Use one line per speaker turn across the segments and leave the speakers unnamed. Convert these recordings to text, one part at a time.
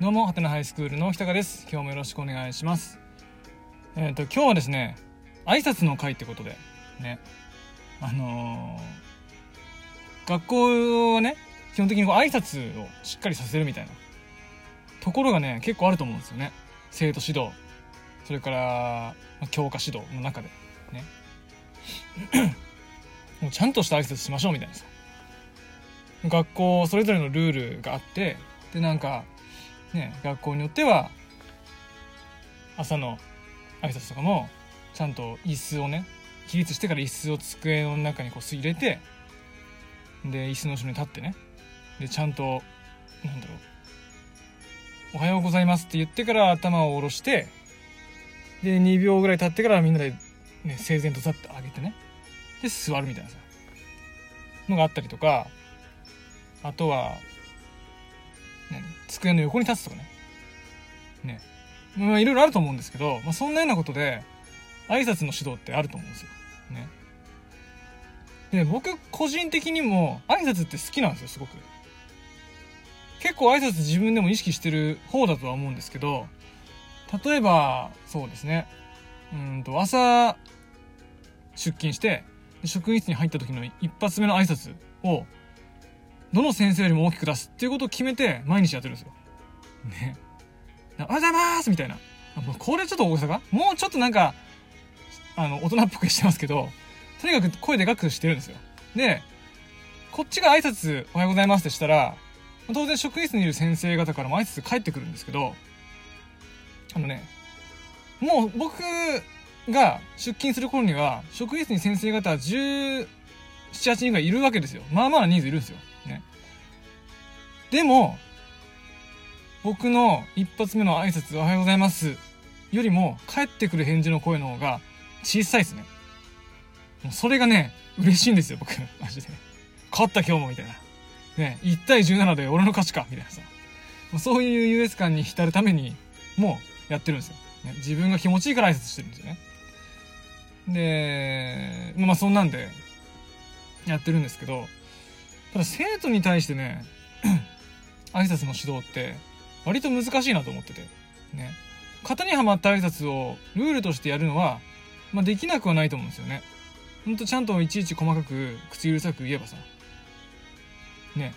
どうも、はてなハイスクールの北川です。今日もよろしくお願いします。えっ、と、今日はですね、挨拶の会ってことで、ね、あのー学校はね、基本的にこう挨拶をしっかりさせるみたいなところがね、結構あると思うんですよね。生徒指導、それから、教科指導の中で、ね。もうちゃんとした挨拶しましょうみたいなさ。学校それぞれのルールがあって、で、なんか、ね、学校によっては朝の挨拶とかもちゃんと椅子をね起立してから椅子を机の中にこう入れてで椅子の後ろに立ってねでちゃんとなんだろう「おはようございます」って言ってから頭を下ろしてで2秒ぐらい経ってからみんなで、ね、整然と立って上げてねで座るみたいなさのがあったりとかあとは机の横に立つとかね。ね。まあいろいろあると思うんですけど、まあそんなようなことで、挨拶の指導ってあると思うんですよ。ね。で、僕個人的にも挨拶って好きなんですよ、すごく。結構挨拶自分でも意識してる方だとは思うんですけど、例えば、そうですね。うんと、朝、出勤して、職員室に入った時の一発目の挨拶を、どの先生よりも大きく出すっていうことを決めて毎日やってるんですよ。ね。おはようございますみたいな。もうこれちょっと大げさかもうちょっとなんか、あの、大人っぽくしてますけど、とにかく声でかくしてるんですよ。で、こっちが挨拶おはようございますってしたら、当然職員室にいる先生方からも挨拶返ってくるんですけど、あのね、もう僕が出勤する頃には、職員室に先生方17、8人がいるわけですよ。まあまあ人数いるんですよ。でも、僕の一発目の挨拶おはようございますよりも返ってくる返事の声の方が小さいですね。もうそれがね、嬉しいんですよ、僕。マジで。勝った今日も、みたいな。ね、1対17で俺の勝ちか、みたいなさ。もうそういう優越感に浸るために、もうやってるんですよ。ね、自分が気持ちいいから挨拶してるんですよね。で、まあそんなんで、やってるんですけど、ただ生徒に対してね、挨拶の指導って割と難しいなと思ってて。ね。型にはまった挨拶をルールとしてやるのは、まあ、できなくはないと思うんですよね。ほんとちゃんといちいち細かく口うるさく言えばさ。ね。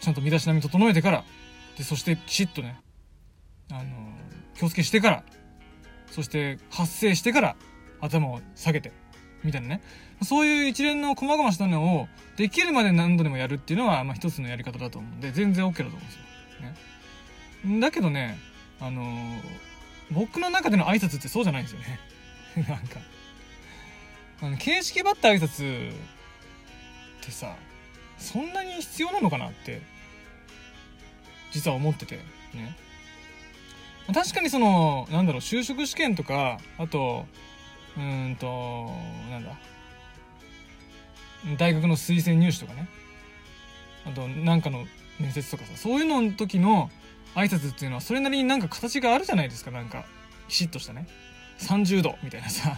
ちゃんと身だしなみ整えてから、で、そしてきちっとね、あの、気をつけしてから、そして発声してから頭を下げて、みたいなね。そういう一連の細々したのをできるまで何度でもやるっていうのは、まあ一つのやり方だと思うんで、全然 OK だと思うんですよ。ね。だけどね、あのー僕の中での挨拶ってそうじゃないんですよね。なんか。あの、形式ばった挨拶ってさ、そんなに必要なのかなって、実は思ってて、ね。確かにその、なんだろう、就職試験とか、あと、うんと、なんだ、大学の推薦入試とかね。あと、なんかの面接とかさ、そういうのの時の挨拶っていうのは、それなりになんか形があるじゃないですか、なんか。きちっとしたね。30度みたいなさ。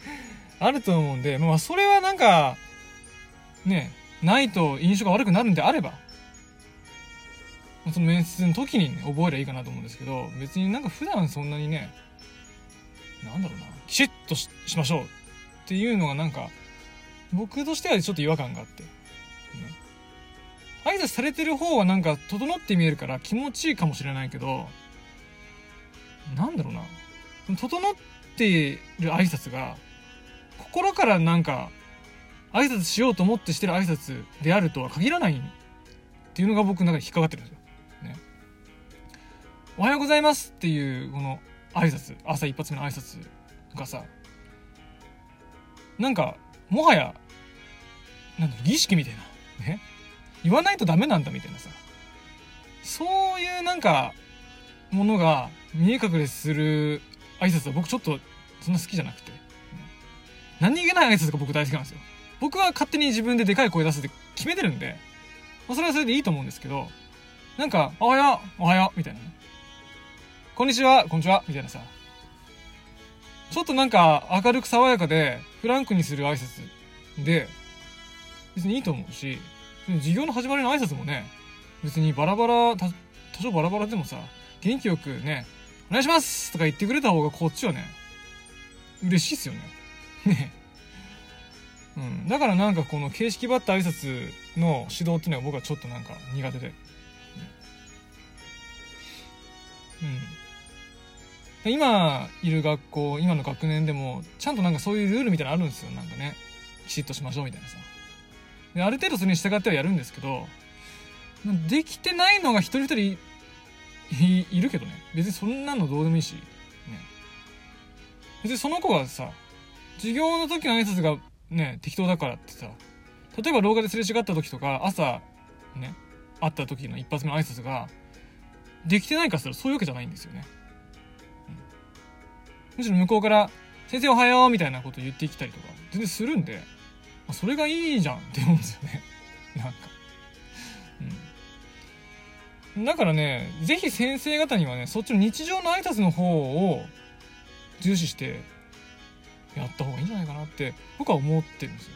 あると思うんで、まあ、それはなんか、ね、ないと印象が悪くなるんであれば、その面接の時にね、覚えればいいかなと思うんですけど、別になんか普段そんなにね、なんだろうな、きちっとしましょうっていうのがなんか、僕としてはちょっと違和感があって。ね。挨拶されてる方はなんか整って見えるから気持ちいいかもしれないけど、なんだろうな。整っている挨拶が、心からなんか、挨拶しようと思ってしてる挨拶であるとは限らないっていうのが僕の中で引っかかってるんですよ。ね。おはようございますっていう、この挨拶、朝一発目の挨拶がさ、なんか、もはや、なんだろ儀式みたいな。ね。言わないとダメなんだみたいなさ。そういうなんか、ものが見え隠れする挨拶は僕ちょっとそんな好きじゃなくて。何気ない挨拶が僕大好きなんですよ。僕は勝手に自分ででかい声出すって決めてるんで、まあ、それはそれでいいと思うんですけど、なんか、おはようおはようみたいなね。こんにちはこんにちはみたいなさ。ちょっとなんか明るく爽やかでフランクにする挨拶で、別にいいと思うし、授業の始まりの挨拶もね、別にバラバラ、多少バラバラでもさ元気よくね「お願いします!」とか言ってくれた方がこっちはね嬉しいっすよね。ね。うん、だからなんかこの形式ばった挨拶の指導っていうのは僕はちょっとなんか苦手で、うん、今いる学校今の学年でもちゃんとなんかそういうルールみたいなのあるんですよ。なんかねきちっとしましょうみたいなさ。である程度それに従ってはやるんですけどできてないのが一人一人いるけどね。別にそんなのどうでもいいし、ね、別にその子がさ授業の時の挨拶がね適当だからってさ例えば廊下ですれ違った時とか朝ね会った時の一発目の挨拶ができてないかすらそういうわけじゃないんですよね、むしろ向こうから「先生おはよう」みたいなこと言ってきたりとか全然するんで、まあ、それがいいじゃんって思うんですよね なんかうんだからね是非先生方にはねそっちの日常の挨拶の方を重視してやった方がいいんじゃないかなって僕は思ってるんですよ。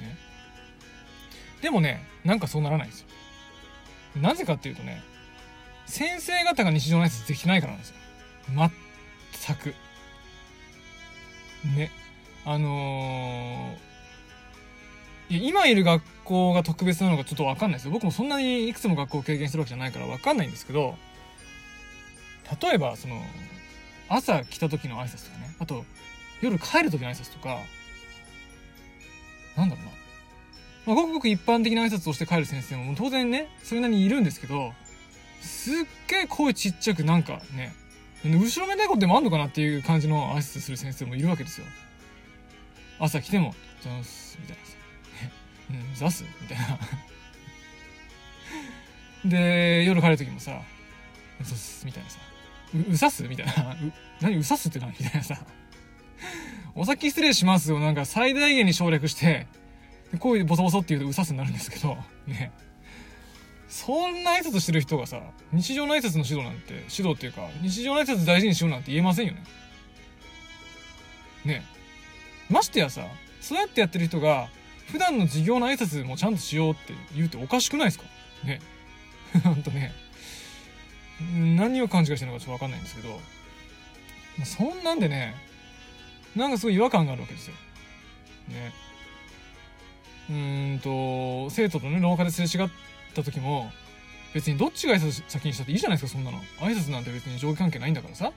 ね。でもね、なんかそうならないんですよ。なぜかっていうとね、先生方が日常の挨拶できないからなんですよ。全く。ね。あのー、いや今いる学校が特別なのかちょっとわかんないですよ。僕もそんなにいくつも学校を経験してるわけじゃないからわかんないんですけど、例えば、その、朝来た時の挨拶とかね、あと、夜帰る時の挨拶とか、なんだろうな。まあ、ごくごく一般的な挨拶をして帰る先生も当然ね、それなりにいるんですけど、すっげえ声ちっちゃくなんかね、後ろめたいことでもあんのかなっていう感じの挨拶する先生もいるわけですよ。朝来ても、ざーす、みたいなさ。うん、ざすみたいな。で、夜帰る時もさ、うさす、みたいなさ。う、うさすみたいな。う、何うさすって何みたいなさ。お先失礼しますをなんか最大限に省略して、こういうボソボソって言うとうさすになるんですけど、ね。そんな挨拶してる人がさ、日常の挨拶の指導なんて、指導っていうか、日常の挨拶大事にしようなんて言えませんよね。ねましてやさ、そうやってやってる人が、普段の授業の挨拶もちゃんとしようって言うておかしくないですか？ね。ほんとね。何を勘違いしてるのかちょっとわかんないんですけど、そんなんでね、なんかすごい違和感があるわけですよ。ね。うんと、生徒とね、廊下ですれ違ってた時も、別にどっちが挨拶先にしたっていいじゃないですか、そんなの。挨拶なんて別に上下関係ないんだからさ。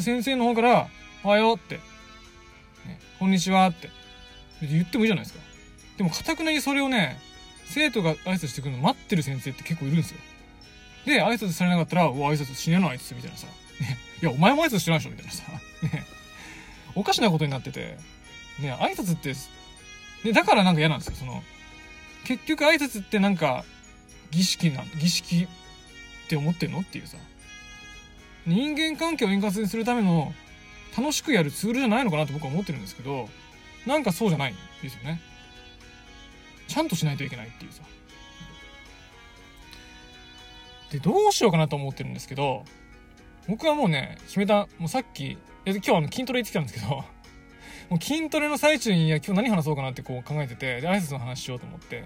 先生の方から、おはようって、ね、こんにちはって、言ってもいいじゃないですか。でも、かたくなにそれをね、生徒が挨拶してくるの待ってる先生って結構いるんですよ。で、挨拶されなかったら、お、挨拶しねえな、あいつ、みたいなさ。ね、いや、お前も挨拶してないでしょ、みたいなさ。ね。おかしなことになってて、ね、挨拶って、ね、だからなんか嫌なんですよ、その、結局挨拶ってなんか、儀式な、儀式って思ってんの？っていうさ、人間関係を円滑にするための、楽しくやるツールじゃないのかなって僕は思ってるんですけど、なんかそうじゃないんですよね。ちゃんとしないといけないっていうさ。で、どうしようかなと思ってるんですけど、僕はもうね、決めた、もうさっき今日あの筋トレ行ってきたんですけど もう筋トレの最中にいや今日何話そうかなってこう考えててで挨拶の話しようと思って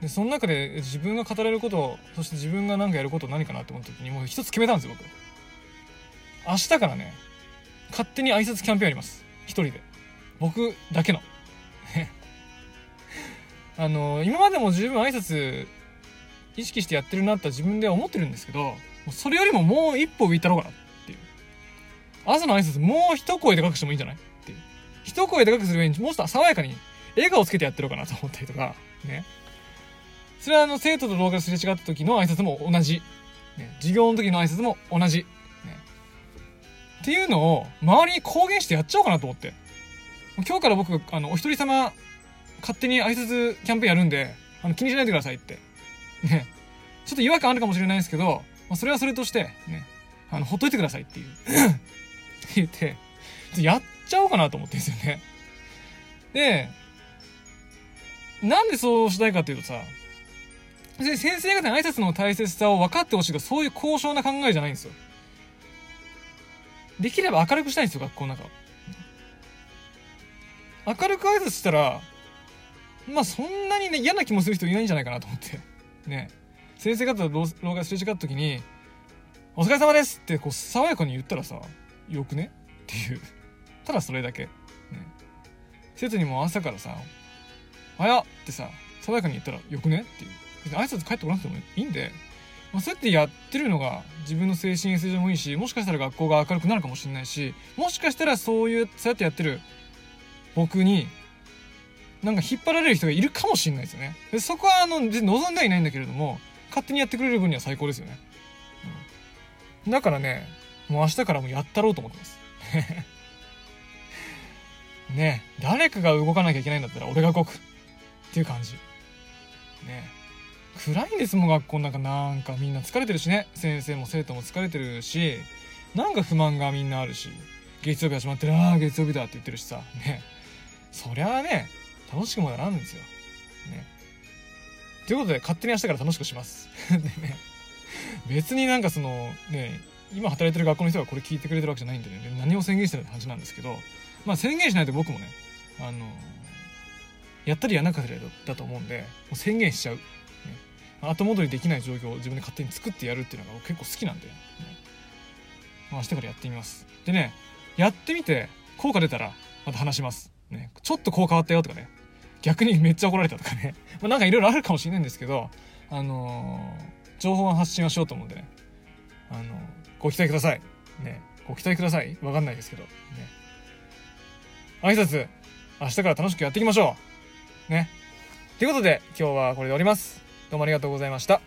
でその中で自分が語れることそして自分が何かやること何かなって思った時にもう一つ決めたんですよ僕。明日からね勝手に挨拶キャンペーンやります。一人で。僕だけの。あの今までも十分挨拶意識してやってるなって自分では思ってるんですけどそれよりももう一歩上行ったろうかなっていう。朝の挨拶もう一声でかくしてもいいんじゃないっていう。一声でかくする上にもう。ちょっと爽やかに笑顔つけてやってるかなと思ったりとか、ね。それはあの、生徒と廊下ですれ違った時の挨拶も同じ。ね。授業の時の挨拶も同じ。ね。っていうのを、周りに公言してやっちゃおうかなと思って。今日から僕、あの、お一人様、勝手に挨拶キャンペーンやるんで、あの、気にしないでくださいって。ね。ちょっと違和感あるかもしれないですけど、まあ、それはそれとして、ね。あの、ほっといてくださいっていう 言って、やっちゃおうかなと思ってんですよね。で、なんでそうしたいかっていうとさ、先生方に挨拶の大切さを分かってほしいが、そういう高尚な考えじゃないんですよ。できれば明るくしたいんですよ、学校の中明るく挨拶したら、まあそんなにね、嫌な気もする人いないんじゃないかなと思って。ね。先生方と廊下すれ違った時に、お疲れ様ですってこう爽やかに言ったらさ、よくね？っていう。ただそれだけ。ね。施設にも朝からさ、あやってさ、爽やかに言ったらよくね？っていう。別に挨拶帰ってこなくてもいいんで、まあ、そうやってやってるのが自分の精神衛生上もいいし、もしかしたら学校が明るくなるかもしれないし、もしかしたらそういう、そうやってやってる僕に、なんか引っ張られる人がいるかもしれないですよね。でそこはあの、望んではいないんだけれども、勝手にやってくれる分には最高ですよね。うん、だからね、もう明日からもやったろうと思ってます。ね誰かが動かなきゃいけないんだったら俺が動く。っていう感じ。ね暗いんですもん、学校の中なんかみんな疲れてるしね。先生も生徒も疲れてるし、なんか不満がみんなあるし、月曜日始まってる、ああ、月曜日だって言ってるしさ、ね。そりゃあね、楽しくもならんんですよ。ね。ということで、勝手に明日から楽しくします。でね、別になんかその、ね、今働いてる学校の人がこれ聞いてくれてるわけじゃないんでね、何を宣言してるって話なんですけど、まあ宣言しないと僕もね、あの、やったりやらなかったりだと思うんで、もう宣言しちゃう。後戻りできない状況を自分で勝手に作ってやるっていうのが結構好きなんで、ね、まあ、明日からやってみます。でね、やってみて効果出たらまた話します。ね、ちょっとこう変わったよとかね、逆にめっちゃ怒られたとかね、まあ、なんかいろいろあるかもしれないんですけど、あのー、情報は発信はしようと思うんでね、あのー、ご期待ください。ね、ご期待くださいわかんないですけど、ね。挨拶、明日から楽しくやっていきましょうね。ということで、今日はこれで終わります。どうもありがとうございました。